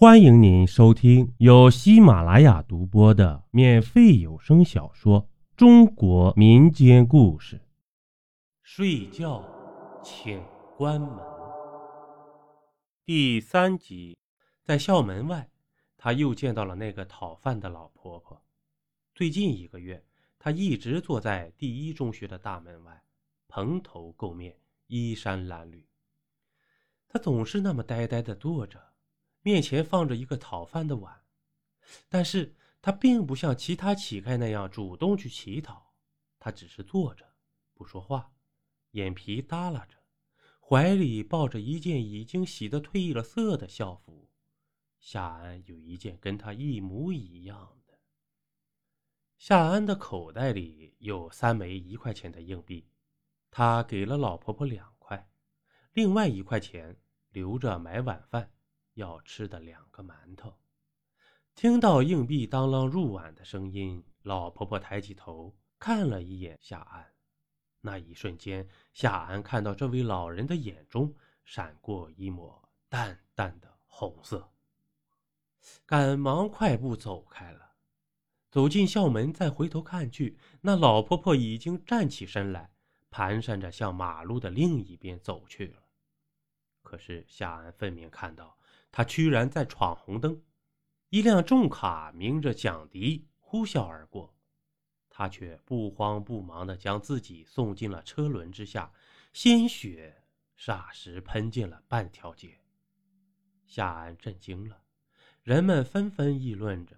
欢迎您收听由喜马拉雅独播的免费有声小说《中国民间故事》。睡觉，请关门。第三集，在校门外，他又见到了那个讨饭的老婆婆。最近一个月，她一直坐在第一中学的大门外，蓬头垢面，衣衫褴褛。她总是那么呆呆的坐着。面前放着一个讨饭的碗，但是他并不像其他乞丐那样主动去乞讨，他只是坐着不说话，眼皮耷拉着，怀里抱着一件已经洗得褪了色的校服。夏安有一件跟他一模一样的。夏安的口袋里有三枚一块钱的硬币，他给了老婆婆两块，另外一块钱留着买晚饭。要吃的两个馒头，听到硬币当啷入碗的声音，老婆婆抬起头看了一眼夏安。那一瞬间，夏安看到这位老人的眼中闪过一抹淡淡的红色，赶忙快步走开了。走进校门，再回头看去，那老婆婆已经站起身来，蹒跚着向马路的另一边走去了。可是夏安分明看到。他居然在闯红灯，一辆重卡鸣着响笛呼啸而过，他却不慌不忙地将自己送进了车轮之下，鲜血霎时喷进了半条街。夏安震惊了，人们纷纷议论着：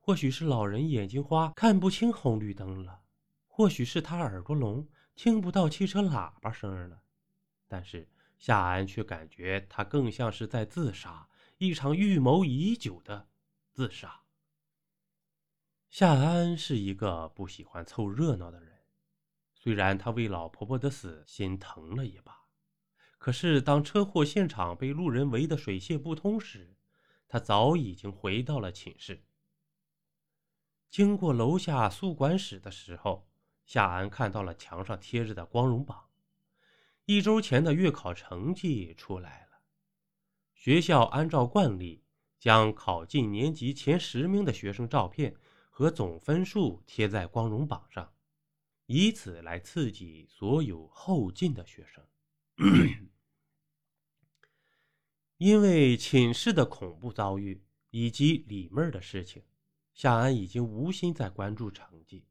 或许是老人眼睛花，看不清红绿灯了；或许是他耳朵聋，听不到汽车喇叭声了。但是夏安却感觉他更像是在自杀。一场预谋已久的自杀。夏安是一个不喜欢凑热闹的人，虽然他为老婆婆的死心疼了一把，可是当车祸现场被路人围得水泄不通时，他早已经回到了寝室。经过楼下宿管室的时候，夏安看到了墙上贴着的光荣榜，一周前的月考成绩出来。学校按照惯例，将考进年级前十名的学生照片和总分数贴在光荣榜上，以此来刺激所有后进的学生。因为寝室的恐怖遭遇以及李妹儿的事情，夏安已经无心再关注成绩。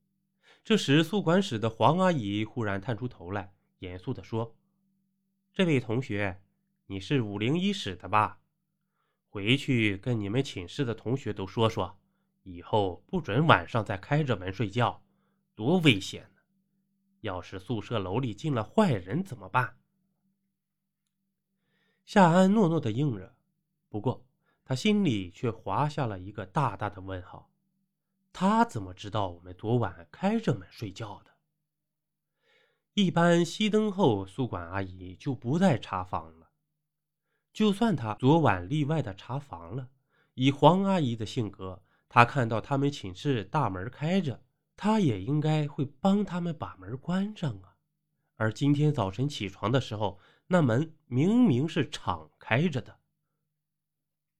这时，宿管室的黄阿姨忽然探出头来，严肃地说：“这位同学。”你是五零一室的吧？回去跟你们寝室的同学都说说，以后不准晚上再开着门睡觉，多危险呢！要是宿舍楼里进了坏人怎么办？夏安诺诺的应着，不过他心里却划下了一个大大的问号：他怎么知道我们昨晚开着门睡觉的？一般熄灯后，宿管阿姨就不再查房了。就算他昨晚例外的查房了，以黄阿姨的性格，她看到他们寝室大门开着，她也应该会帮他们把门关上啊。而今天早晨起床的时候，那门明明是敞开着的。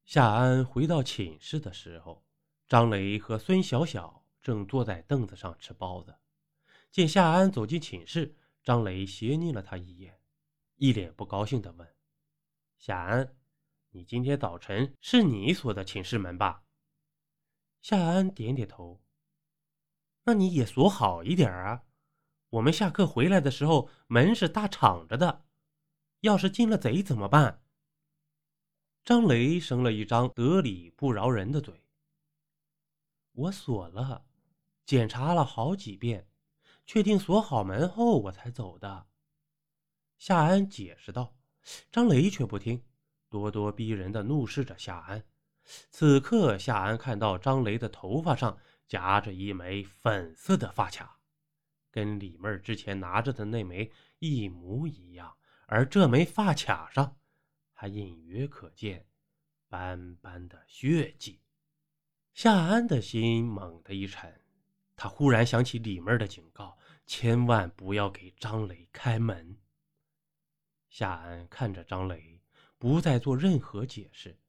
夏安回到寝室的时候，张雷和孙小小正坐在凳子上吃包子。见夏安走进寝室，张雷斜睨了他一眼，一脸不高兴地问。夏安，你今天早晨是你锁的寝室门吧？夏安点点头。那你也锁好一点啊！我们下课回来的时候门是大敞着的，要是进了贼怎么办？张雷生了一张得理不饶人的嘴。我锁了，检查了好几遍，确定锁好门后我才走的。夏安解释道。张雷却不听，咄咄逼人的怒视着夏安。此刻，夏安看到张雷的头发上夹着一枚粉色的发卡，跟李妹儿之前拿着的那枚一模一样，而这枚发卡上还隐约可见斑斑的血迹。夏安的心猛地一沉，他忽然想起李妹儿的警告：千万不要给张雷开门。夏安看着张雷，不再做任何解释。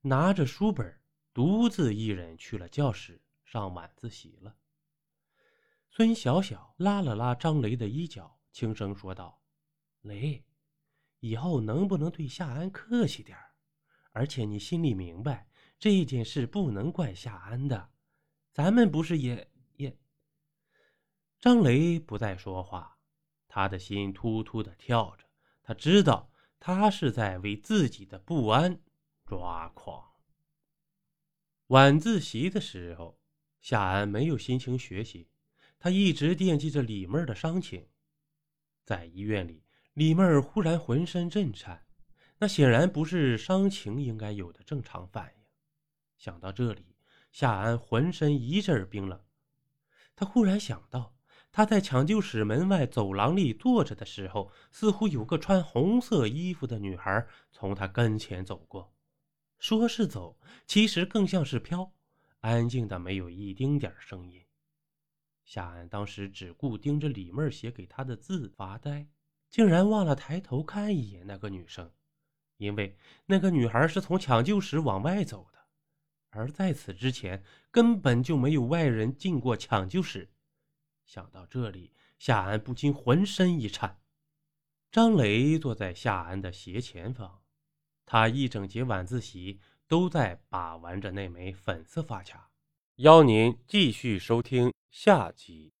拿着书本，独自一人去了教室上晚自习了。孙小小拉了拉张雷的衣角，轻声说道：“雷，以后能不能对夏安客气点而且你心里明白，这件事不能怪夏安的，咱们不是也也……”张雷不再说话，他的心突突的跳着，他知道他是在为自己的不安。抓狂。晚自习的时候，夏安没有心情学习，他一直惦记着李妹儿的伤情。在医院里，李妹儿忽然浑身震颤，那显然不是伤情应该有的正常反应。想到这里，夏安浑身一阵冰冷。他忽然想到，他在抢救室门外走廊里坐着的时候，似乎有个穿红色衣服的女孩从他跟前走过。说是走，其实更像是飘，安静的没有一丁点声音。夏安当时只顾盯着李妹写给他的字发呆，竟然忘了抬头看一眼那个女生，因为那个女孩是从抢救室往外走的，而在此之前根本就没有外人进过抢救室。想到这里，夏安不禁浑身一颤。张雷坐在夏安的斜前方。他一整节晚自习都在把玩着那枚粉色发卡，邀您继续收听下集。